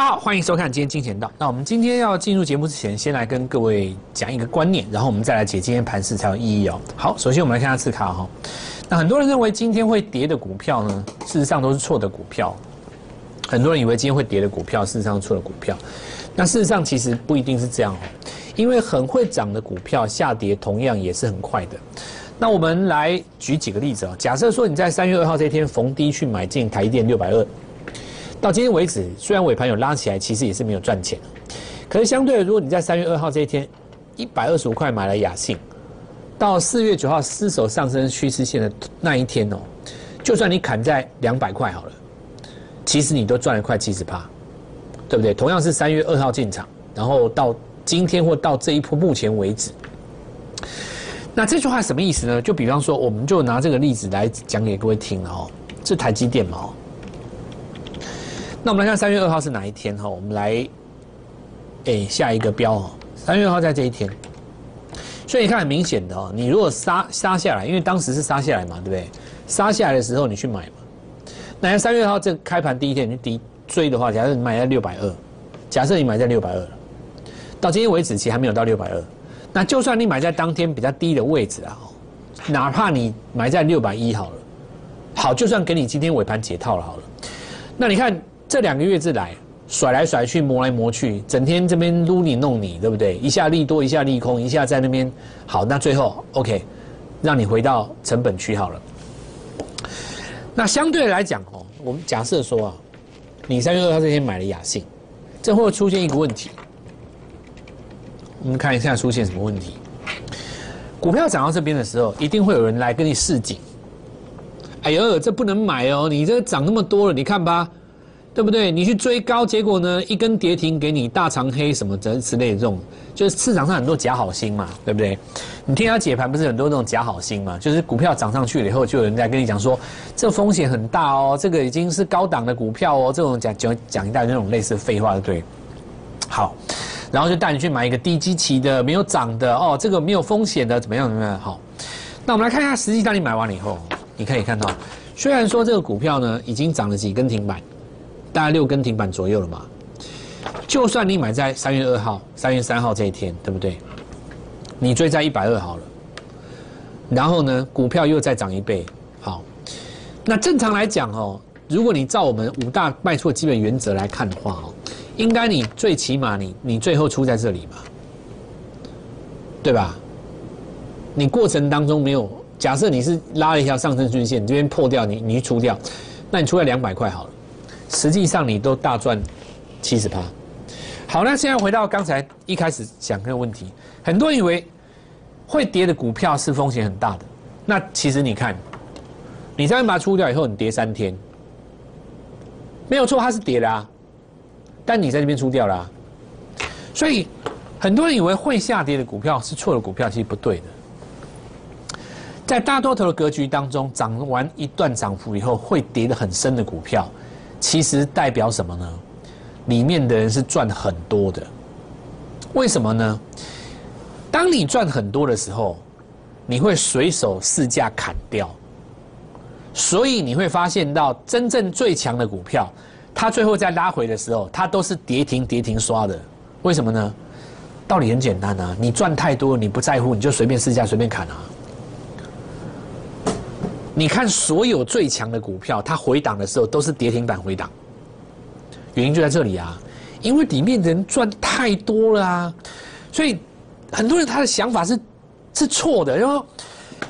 好，欢迎收看今天金钱道。那我们今天要进入节目之前，先来跟各位讲一个观念，然后我们再来解今天盘势才有意义哦。好，首先我们来看下次卡哈。那很多人认为今天会跌的股票呢，事实上都是错的股票。很多人以为今天会跌的股票，事实上错的股票。那事实上其实不一定是这样哦，因为很会涨的股票下跌同样也是很快的。那我们来举几个例子啊。假设说你在三月二号这天逢低去买进台电六百二。到今天为止，虽然尾盘有拉起来，其实也是没有赚钱。可是相对的，如果你在三月二号这一天一百二十五块买了雅信，到四月九号失守上升趋势线的那一天哦，就算你砍在两百块好了，其实你都赚了快七十趴，对不对？同样是三月二号进场，然后到今天或到这一波目前为止，那这句话什么意思呢？就比方说，我们就拿这个例子来讲给各位听了哦，这台积电嘛哦。那我们来看三月二号是哪一天哈？我们来，哎，下一个标哦。三月二号在这一天，所以你看很明显的哦。你如果杀杀下来，因为当时是杀下来嘛，对不对？杀下来的时候你去买嘛。那三月二号这开盘第一天你低追的话，假设你买在六百二，假设你买在六百二，到今天为止其实还没有到六百二。那就算你买在当天比较低的位置啊，哪怕你买在六百一好了，好，就算给你今天尾盘解套了好了，那你看。这两个月之来，甩来甩去，磨来磨去，整天这边撸你弄你，对不对？一下利多，一下利空，一下在那边好，那最后 OK，让你回到成本区好了。那相对来讲哦，我们假设说啊，你三月二号这天买了雅信，这会出现一个问题。我们看一下出现什么问题？股票涨到这边的时候，一定会有人来跟你示警。哎呦，这不能买哦！你这涨那么多了，你看吧。对不对？你去追高，结果呢，一根跌停给你大长黑什么之之类的这种，就是市场上很多假好心嘛，对不对？你听他解盘不是很多那种假好心嘛？就是股票涨上去了以后，就有人在跟你讲说，这风险很大哦，这个已经是高档的股票哦，这种讲讲讲一大堆那种类似废话的，对。好，然后就带你去买一个低基期的、没有涨的哦，这个没有风险的，怎么样怎么样？好，那我们来看一下，实际上你买完了以后，你可以看到，虽然说这个股票呢已经涨了几根停板。大概六根停板左右了嘛，就算你买在三月二号、三月三号这一天，对不对？你追在一百二好了，然后呢，股票又再涨一倍，好。那正常来讲哦，如果你照我们五大卖出的基本原则来看的话哦，应该你最起码你你最后出在这里嘛，对吧？你过程当中没有假设你是拉了一条上升均线，这边破掉，你你出掉，那你出在两百块好了。实际上你都大赚七十趴。好，那现在回到刚才一开始讲那个问题，很多人以为会跌的股票是风险很大的。那其实你看，你再把它出掉以后，你跌三天，没有错，它是跌的啊。但你在这边出掉了，所以很多人以为会下跌的股票是错的股票，其实不对的。在大多头的格局当中，涨完一段涨幅以后，会跌得很深的股票。其实代表什么呢？里面的人是赚很多的，为什么呢？当你赚很多的时候，你会随手市价砍掉，所以你会发现到真正最强的股票，它最后在拉回的时候，它都是跌停跌停刷的。为什么呢？道理很简单啊，你赚太多，你不在乎，你就随便试价随便砍啊。你看，所有最强的股票，它回档的时候都是跌停板回档，原因就在这里啊，因为里面人赚太多了啊，所以很多人他的想法是是错的，然后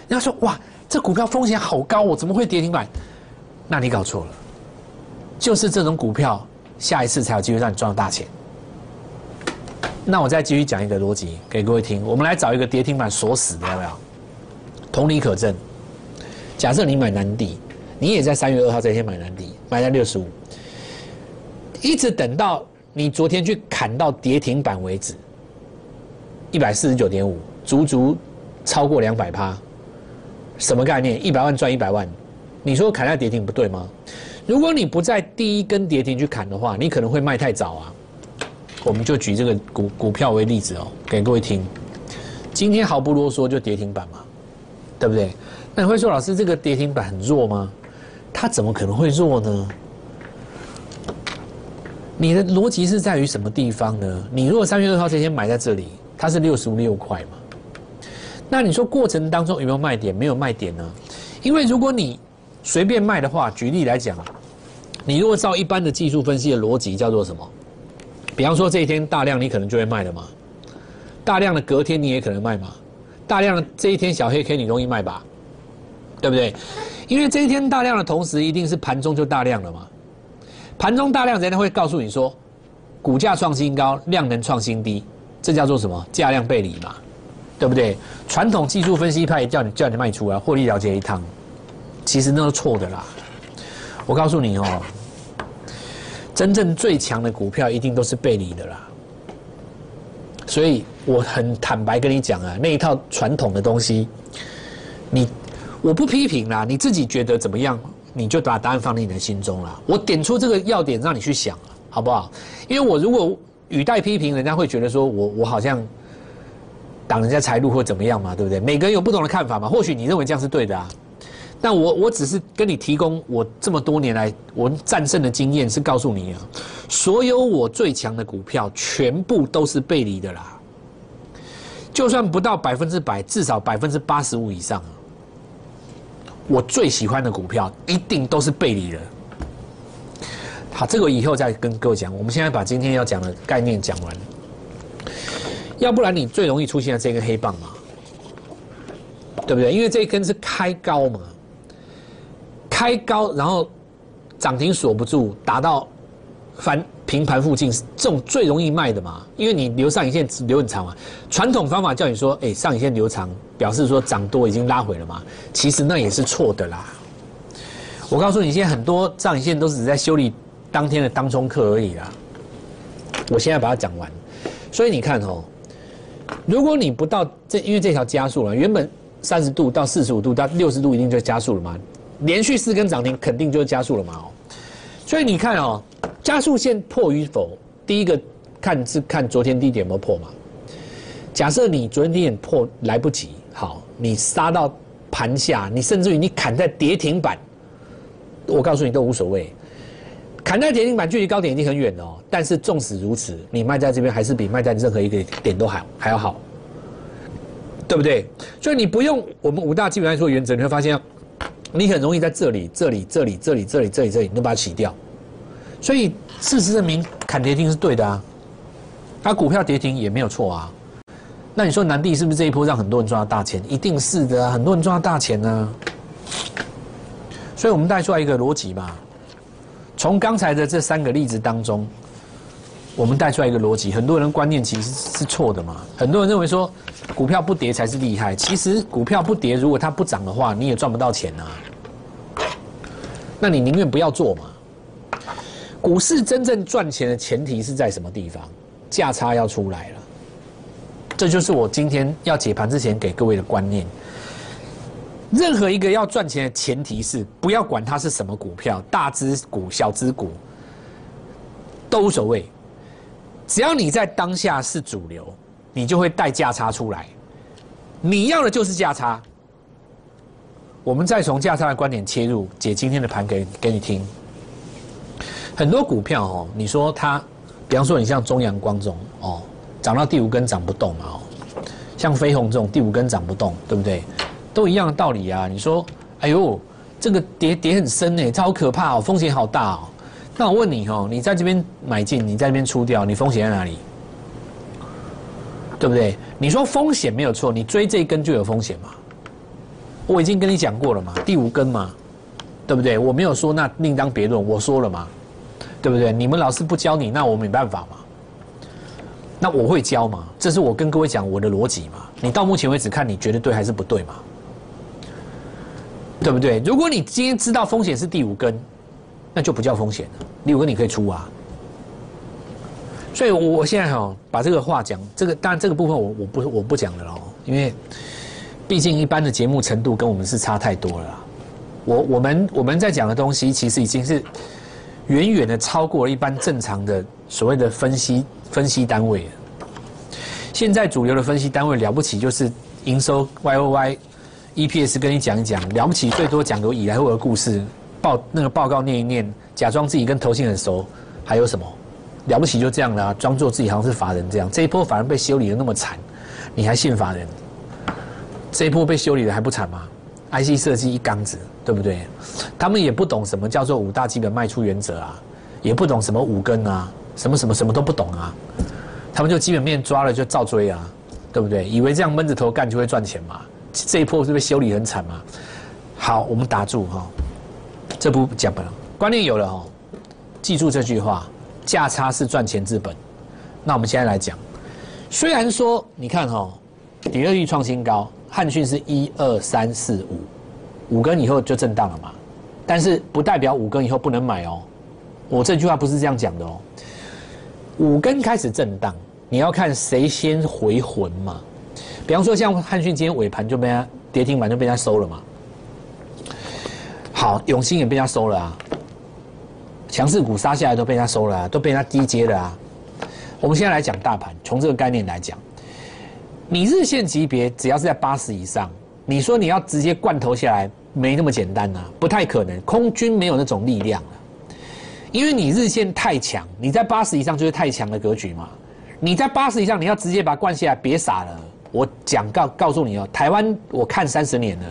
人家说哇，这股票风险好高，我怎么会跌停板？那你搞错了，就是这种股票，下一次才有机会让你赚到大钱。那我再继续讲一个逻辑给各位听，我们来找一个跌停板锁死的，要不要？同理可证。假设你买南底，你也在三月二号这天买南底，买在六十五，一直等到你昨天去砍到跌停板为止，一百四十九点五，足足超过两百趴，什么概念？一百万赚一百万，你说砍在跌停不对吗？如果你不在第一根跌停去砍的话，你可能会卖太早啊。我们就举这个股股票为例子哦，给各位听。今天毫不啰嗦就跌停板嘛，对不对？那你会说，老师这个跌停板很弱吗？它怎么可能会弱呢？你的逻辑是在于什么地方呢？你如果三月二号这天买在这里，它是六十六块嘛？那你说过程当中有没有卖点？没有卖点呢？因为如果你随便卖的话，举例来讲，你如果照一般的技术分析的逻辑，叫做什么？比方说这一天大量，你可能就会卖了嘛。大量的隔天你也可能卖嘛。大量的这一天小黑 K 你容易卖吧？对不对？因为这一天大量的同时，一定是盘中就大量了嘛。盘中大量，人家会告诉你说，股价创新高，量能创新低，这叫做什么？价量背离嘛，对不对？传统技术分析派叫你叫你卖出啊，获利了结一趟，其实那是错的啦。我告诉你哦，真正最强的股票一定都是背离的啦。所以我很坦白跟你讲啊，那一套传统的东西，你我不批评啦，你自己觉得怎么样？你就把答案放在你的心中了。我点出这个要点，让你去想，好不好？因为我如果语带批评，人家会觉得说我我好像挡人家财路或怎么样嘛，对不对？每个人有不同的看法嘛。或许你认为这样是对的啊，但我我只是跟你提供我这么多年来我战胜的经验，是告诉你啊，所有我最强的股票全部都是背离的啦。就算不到百分之百，至少百分之八十五以上。我最喜欢的股票一定都是背离的。好，这个以后再跟各位讲。我们现在把今天要讲的概念讲完，要不然你最容易出现这根黑棒嘛，对不对？因为这一根是开高嘛，开高然后涨停锁不住，达到翻。平盘附近这种最容易卖的嘛，因为你留上影线留很长嘛。传统方法叫你说，哎，上影线留长，表示说涨多已经拉回了嘛。其实那也是错的啦。我告诉你，现在很多上影线都是在修理当天的当中课而已啦。我现在把它讲完，所以你看哦，如果你不到这，因为这条加速了，原本三十度到四十五度到六十度一定就加速了嘛，连续四根涨停肯定就加速了嘛哦。所以你看哦。加速线破与否，第一个看是看昨天低点有没有破嘛。假设你昨天低点破来不及，好，你杀到盘下，你甚至于你砍在跌停板，我告诉你都无所谓。砍在跌停板距离高点已经很远了哦，但是纵使如此，你卖在这边还是比卖在任何一个点都还还要好，对不对？所以你不用我们五大基本来说原则，你会发现，你很容易在这里、这里、这里、这里、这里、这里、这里，你都把它洗掉。所以事实证明，砍跌停是对的啊，它股票跌停也没有错啊。那你说南帝是不是这一波让很多人赚到大钱？一定是的，很多人赚到大钱呢。所以我们带出来一个逻辑嘛，从刚才的这三个例子当中，我们带出来一个逻辑，很多人观念其实是错的嘛。很多人认为说，股票不跌才是厉害，其实股票不跌，如果它不涨的话，你也赚不到钱啊。那你宁愿不要做嘛。股市真正赚钱的前提是在什么地方？价差要出来了，这就是我今天要解盘之前给各位的观念。任何一个要赚钱的前提是，不要管它是什么股票，大资股、小资股都无所谓，只要你在当下是主流，你就会带价差出来。你要的就是价差。我们再从价差的观点切入，解今天的盘给给你听。很多股票哦，你说它，比方说你像中阳光这种哦，涨到第五根涨不动嘛哦，像飞鸿这种第五根涨不动，对不对？都一样的道理啊。你说，哎呦，这个跌跌很深呢，这好可怕哦，风险好大哦。那我问你哦，你在这边买进，你在那边出掉，你风险在哪里？对不对？你说风险没有错，你追这一根就有风险嘛？我已经跟你讲过了嘛，第五根嘛，对不对？我没有说那另当别论，我说了嘛。对不对？你们老师不教你，那我没办法嘛。那我会教嘛？这是我跟各位讲我的逻辑嘛。你到目前为止看，你觉得对还是不对嘛？对不对？如果你今天知道风险是第五根，那就不叫风险了。第五根你可以出啊。所以，我我现在哈把这个话讲，这个当然这个部分我我不我不讲了哦，因为毕竟一般的节目程度跟我们是差太多了。我我们我们在讲的东西，其实已经是。远远的超过了一般正常的所谓的分析分析单位。现在主流的分析单位了不起就是营收 Y O Y E P S 跟你讲一讲了不起最多讲个以来后的故事报那个报告念一念假装自己跟投信很熟还有什么了不起就这样了，装作自己好像是法人这样。这一波反而被修理的那么惨，你还信法人？这一波被修理的还不惨吗？IC 设计一缸子，对不对？他们也不懂什么叫做五大基本卖出原则啊，也不懂什么五根啊，什么什么什么都不懂啊。他们就基本面抓了就照追啊，对不对？以为这样闷着头干就会赚钱嘛？这一波是不是修理很惨嘛？好，我们打住哈，这不讲了，观念有了哦，记住这句话。价差是赚钱之本，那我们现在来讲，虽然说你看哈，第二季创新高，汉讯是一二三四五，五根以后就震荡了嘛，但是不代表五根以后不能买哦，我这句话不是这样讲的哦，五根开始震荡，你要看谁先回魂嘛，比方说像汉讯今天尾盘就被它跌停板就被它收了嘛，好，永兴也被它收了啊。强势股杀下来都被他收了啊，都被他低接了啊。我们现在来讲大盘，从这个概念来讲，你日线级别只要是在八十以上，你说你要直接罐头下来，没那么简单呐，不太可能。空军没有那种力量了，因为你日线太强，你在八十以上就是太强的格局嘛。你在八十以上，你要直接把它灌下来，别傻了。我讲告告诉你哦，台湾我看三十年了，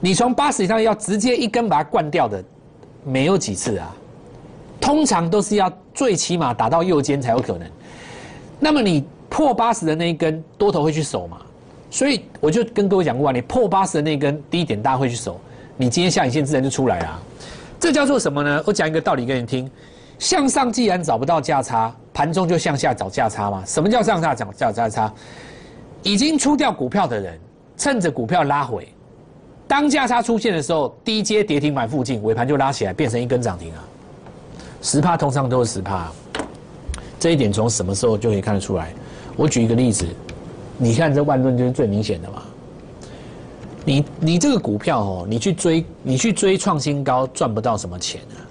你从八十以上要直接一根把它灌掉的。没有几次啊，通常都是要最起码打到右肩才有可能。那么你破八十的那一根多头会去守嘛？所以我就跟各位讲过啊，你破八十的那一根低点大家会去守，你今天下影线自然就出来了。这叫做什么呢？我讲一个道理给你听：向上既然找不到价差，盘中就向下找价差嘛。什么叫向下找找价差？已经出掉股票的人，趁着股票拉回。当价差出现的时候，低阶跌停板附近尾盘就拉起来，变成一根涨停啊！十帕通常都是十帕，这一点从什么时候就可以看得出来？我举一个例子，你看这万润就是最明显的嘛。你你这个股票哦，你去追你去追创新高赚不到什么钱啊！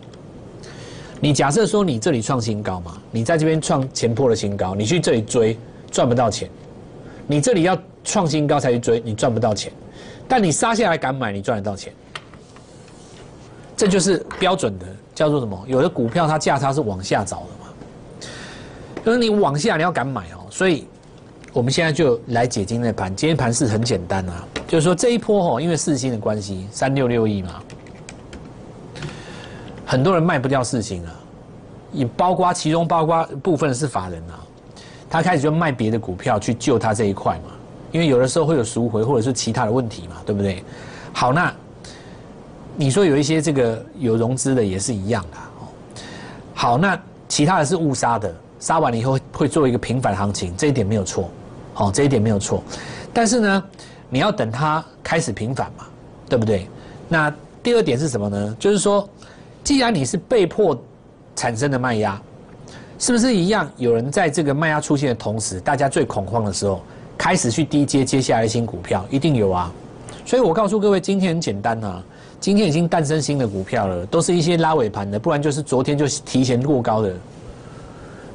你假设说你这里创新高嘛，你在这边创前破的新高，你去这里追赚不到钱，你这里要创新高才去追，你赚不到钱。但你杀下来敢买，你赚得到钱，这就是标准的叫做什么？有的股票它价差是往下找的嘛，就是你往下你要敢买哦。所以我们现在就来解今天的盘，今天盘是很简单啊，就是说这一波哦，因为四星的关系，三六六亿嘛，很多人卖不掉四星啊，也包括其中包括部分是法人啊，他开始就卖别的股票去救他这一块嘛。因为有的时候会有赎回或者是其他的问题嘛，对不对？好，那你说有一些这个有融资的也是一样的哦。好，那其他的是误杀的，杀完了以后会做一个平反行情，这一点没有错，好，这一点没有错。但是呢，你要等它开始平反嘛，对不对？那第二点是什么呢？就是说，既然你是被迫产生的卖压，是不是一样？有人在这个卖压出现的同时，大家最恐慌的时候。开始去低接接下来的新股票，一定有啊，所以我告诉各位，今天很简单啊，今天已经诞生新的股票了，都是一些拉尾盘的，不然就是昨天就提前过高的，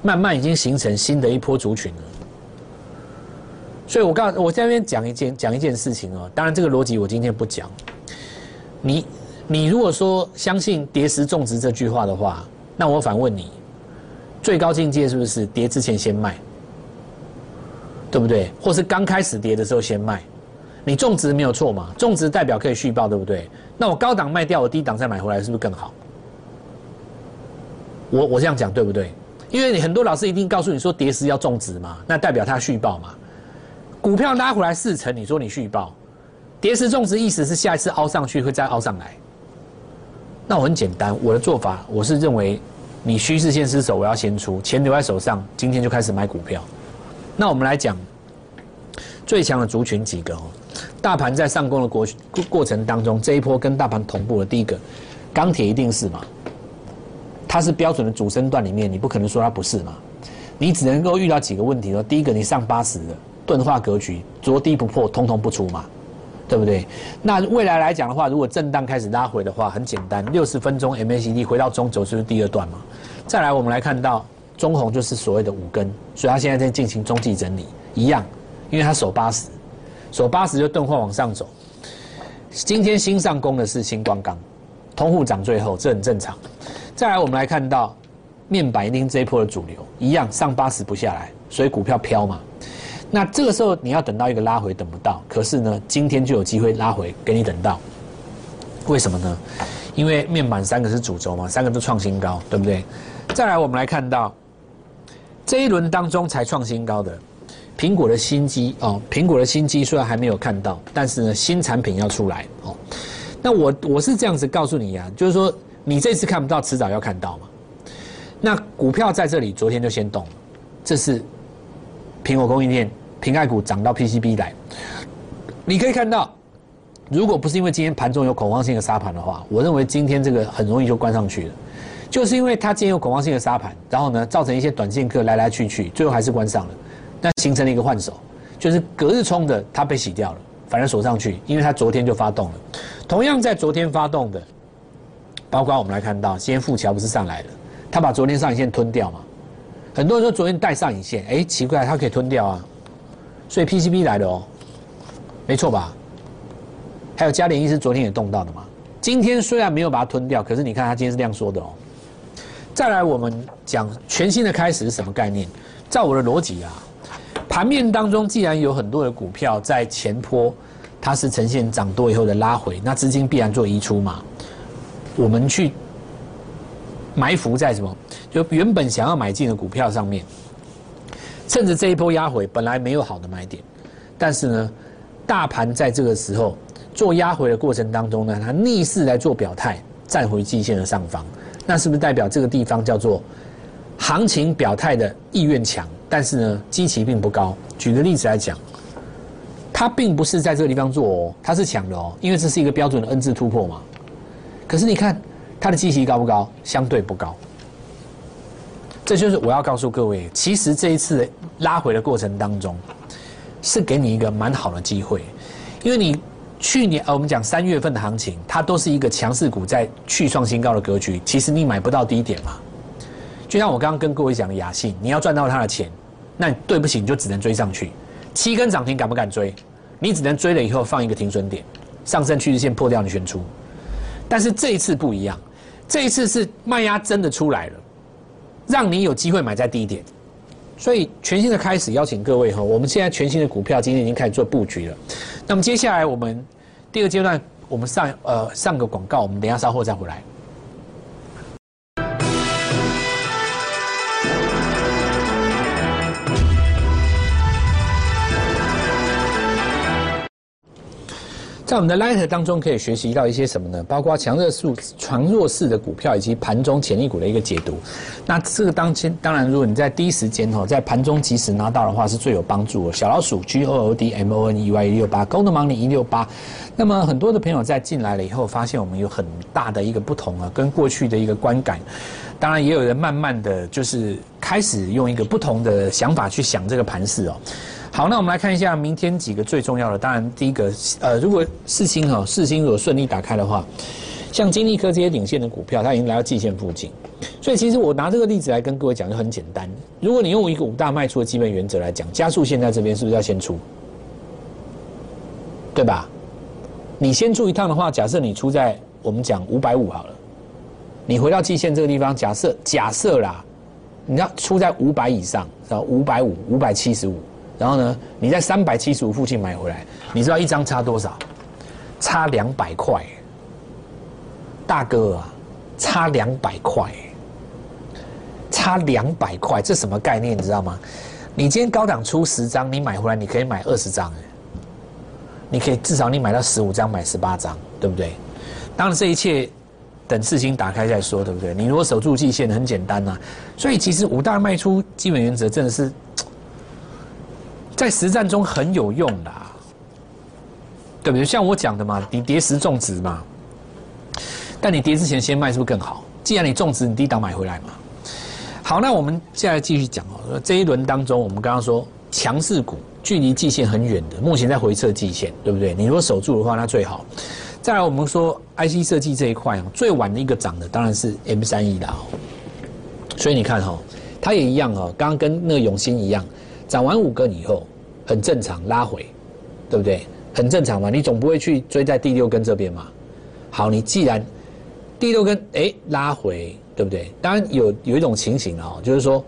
慢慢已经形成新的一波族群了。所以我告我在那边讲一件讲一件事情哦，当然这个逻辑我今天不讲。你你如果说相信跌时种植这句话的话，那我反问你，最高境界是不是跌之前先卖？对不对？或是刚开始跌的时候先卖，你种植没有错嘛？种植代表可以续报，对不对？那我高档卖掉，我低档再买回来，是不是更好？我我这样讲对不对？因为你很多老师一定告诉你说，跌时要种植嘛，那代表它续报嘛。股票拉回来四成，你说你续报，跌时种植意思是下一次凹上去会再凹上来。那我很简单，我的做法我是认为，你趋势线失守，我要先出，钱留在手上，今天就开始买股票。那我们来讲最强的族群几个哦，大盘在上攻的过过程当中，这一波跟大盘同步的第一个钢铁一定是嘛，它是标准的主升段里面，你不可能说它不是嘛，你只能够遇到几个问题哦。第一个，你上八十的钝化格局，着低不破，通通不出嘛，对不对？那未来来讲的话，如果震荡开始拉回的话，很简单，六十分钟 MACD 回到中轴就是第二段嘛。再来，我们来看到。中红就是所谓的五根，所以它现在在进行中继整理，一样，因为它守八十，守八十就钝化往上走。今天新上攻的是星光钢，通户涨最后，这很正常。再来，我们来看到面板一定这一波的主流，一样上八十不下来，所以股票飘嘛。那这个时候你要等到一个拉回，等不到。可是呢，今天就有机会拉回给你等到。为什么呢？因为面板三个是主轴嘛，三个都创新高，对不对？再来，我们来看到这一轮当中才创新高的苹果的新机哦，苹果的新机虽然还没有看到，但是呢，新产品要出来哦。那我我是这样子告诉你呀，就是说你这次看不到，迟早要看到嘛。那股票在这里昨天就先动了，这是苹果供应链。平盖股涨到 PCB 来，你可以看到，如果不是因为今天盘中有恐慌性的杀盘的话，我认为今天这个很容易就关上去了。就是因为它今天有恐慌性的杀盘，然后呢，造成一些短线客来来去去，最后还是关上了，那形成了一个换手，就是隔日冲的它被洗掉了，反而锁上去，因为它昨天就发动了。同样在昨天发动的，包括我们来看到，今天富桥不是上来了，他把昨天上影线吞掉嘛？很多人说昨天带上影线，哎，奇怪，它可以吞掉啊。所以 PCB 来的哦，没错吧？还有嘉联一是昨天也动到的嘛？今天虽然没有把它吞掉，可是你看它今天是这样说的哦。再来，我们讲全新的开始是什么概念？照我的逻辑啊，盘面当中既然有很多的股票在前坡，它是呈现涨多以后的拉回，那资金必然做移出嘛。我们去埋伏在什么？就原本想要买进的股票上面。趁着这一波压回，本来没有好的买点，但是呢，大盘在这个时候做压回的过程当中呢，它逆势来做表态，站回季线的上方，那是不是代表这个地方叫做行情表态的意愿强？但是呢，基期并不高。举个例子来讲，它并不是在这个地方做哦，它是强的哦，因为这是一个标准的 N 字突破嘛。可是你看它的基期高不高？相对不高。这就是我要告诉各位，其实这一次拉回的过程当中，是给你一个蛮好的机会，因为你去年呃我们讲三月份的行情，它都是一个强势股在去创新高的格局，其实你买不到低点嘛。就像我刚刚跟各位讲的雅信，你要赚到它的钱，那对不起，你就只能追上去。七根涨停敢不敢追？你只能追了以后放一个停损点，上升趋势线破掉你选出。但是这一次不一样，这一次是卖压真的出来了。让你有机会买在低点，所以全新的开始，邀请各位哈，我们现在全新的股票今天已经开始做布局了。那么接下来我们第二阶段，我们上呃上个广告，我们等下稍后再回来。在我们的 Light 当中可以学习到一些什么呢？包括强热数、强弱势的股票以及盘中潜力股的一个解读。那这个当前当然，如果你在第一时间哈，在盘中及时拿到的话，是最有帮助的。小老鼠 G O O D M O N E Y 一六八，Gold Money 一六八。那么很多的朋友在进来了以后，发现我们有很大的一个不同啊，跟过去的一个观感。当然，也有人慢慢的就是开始用一个不同的想法去想这个盘势哦。好，那我们来看一下明天几个最重要的。当然，第一个，呃，如果四星哈，四星如果顺利打开的话，像金利科这些领先的股票，它已经来到季线附近。所以，其实我拿这个例子来跟各位讲，就很简单。如果你用一个五大卖出的基本原则来讲，加速线在这边是不是要先出？对吧？你先出一趟的话，假设你出在我们讲五百五好了，你回到季线这个地方，假设假设啦，你要出在五百以上，然后五百五、五百七十五。然后呢，你在三百七十五附近买回来，你知道一张差多少？差两百块，大哥啊，差两百块，差两百块，这什么概念？你知道吗？你今天高档出十张，你买回来你可以买二十张，你可以至少你买到十五张，买十八张，对不对？当然这一切等四星打开再说，对不对？你如果守住季线，很简单呐。所以其实五大卖出基本原则真的是。在实战中很有用的，啊对不对？像我讲的嘛，你跌时种植嘛，但你跌之前先卖是不是更好？既然你种植，你低档买回来嘛。好，那我们接下来继续讲哦。这一轮当中，我们刚刚说强势股距离季线很远的，目前在回撤季线，对不对？你如果守住的话，那最好。再来，我们说 IC 设计这一块啊，最晚的一个涨的当然是 M 三 E 的哦。所以你看哈，它也一样哦，刚刚跟那个永兴一样。涨完五根以后，很正常拉回，对不对？很正常嘛，你总不会去追在第六根这边嘛。好，你既然第六根哎拉回，对不对？当然有有一种情形啊，就是说，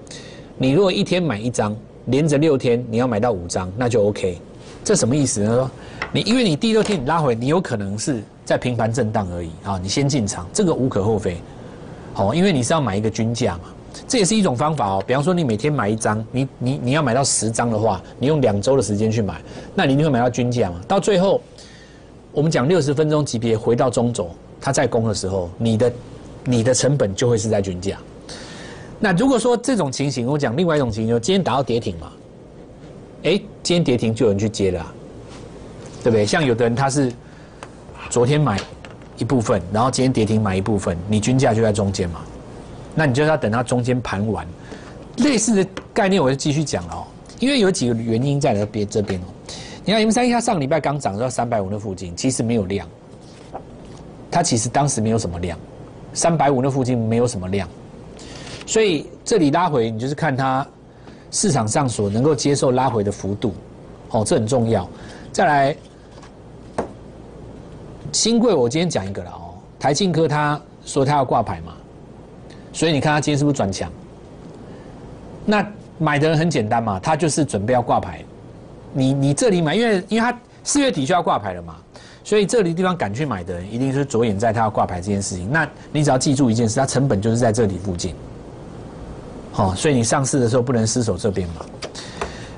你如果一天买一张，连着六天你要买到五张，那就 OK。这什么意思呢？说你因为你第六天你拉回，你有可能是在平盘震荡而已啊，你先进场，这个无可厚非。好，因为你是要买一个均价嘛，这也是一种方法哦。比方说你每天买一张，你你你要买到十张的话，你用两周的时间去买，那你一定会买到均价嘛。到最后，我们讲六十分钟级别回到中轴，它在攻的时候，你的你的成本就会是在均价。那如果说这种情形，我讲另外一种情形，就今天打到跌停嘛。哎，今天跌停就有人去接了，对不对？像有的人他是昨天买一部分，然后今天跌停买一部分，你均价就在中间嘛，那你就要等它中间盘完。类似的概念我就继续讲了哦，因为有几个原因在那边这边哦。你看 M 三一它上个礼拜刚涨到三百五那附近，其实没有量，它其实当时没有什么量，三百五那附近没有什么量，所以这里拉回你就是看它。市场上所能够接受拉回的幅度，哦，这很重要。再来，新贵，我今天讲一个了哦。台庆科他说他要挂牌嘛，所以你看他今天是不是转强？那买的人很简单嘛，他就是准备要挂牌。你你这里买，因为因为他四月底就要挂牌了嘛，所以这里地方敢去买的人，一定是着眼在他要挂牌这件事情。那你只要记住一件事，它成本就是在这里附近。好，所以你上市的时候不能失手这边嘛。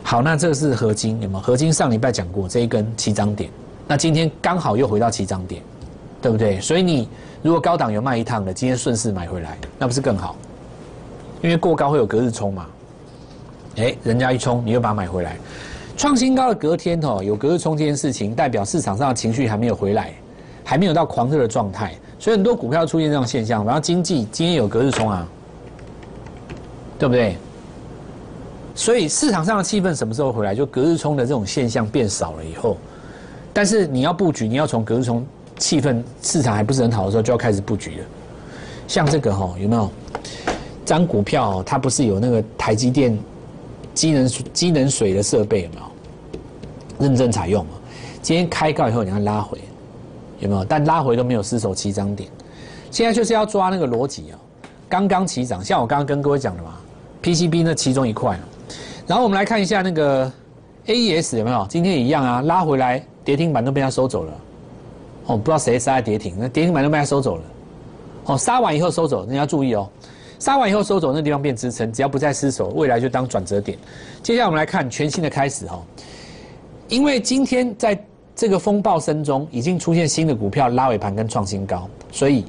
好，那这是合金，有没有？合金上礼拜讲过这一根七涨点，那今天刚好又回到七涨点，对不对？所以你如果高档有卖一趟的，今天顺势买回来，那不是更好？因为过高会有隔日冲嘛。哎，人家一冲，你又把它买回来，创新高的隔天哦，有隔日冲这件事情，代表市场上的情绪还没有回来，还没有到狂热的状态，所以很多股票出现这种现象。然后经济今天有隔日冲啊。对不对？所以市场上的气氛什么时候回来？就隔日冲的这种现象变少了以后，但是你要布局，你要从隔日冲气氛市场还不是很好的时候就要开始布局了。像这个哈，有没有？张股票它不是有那个台积电机能机能水的设备有没有？认真采用嘛？今天开高以后你看拉回有没有？但拉回都没有失守七张点，现在就是要抓那个逻辑啊。刚刚起涨，像我刚刚跟各位讲的嘛，PCB 那其中一块。然后我们来看一下那个 AES 有没有？今天也一样啊，拉回来跌停板都被他收走了。哦，不知道谁杀跌停，那跌停板都被他收走了。哦，杀完以后收走，你要注意哦。杀完以后收走，那地方变支撑，只要不再失守，未来就当转折点。接下来我们来看全新的开始哈，因为今天在这个风暴声中，已经出现新的股票拉尾盘跟创新高，所以。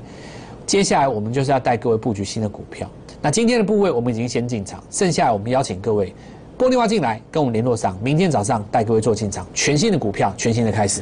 接下来我们就是要带各位布局新的股票。那今天的部位我们已经先进场，剩下我们邀请各位拨电话进来跟我们联络上，明天早上带各位做进场，全新的股票，全新的开始。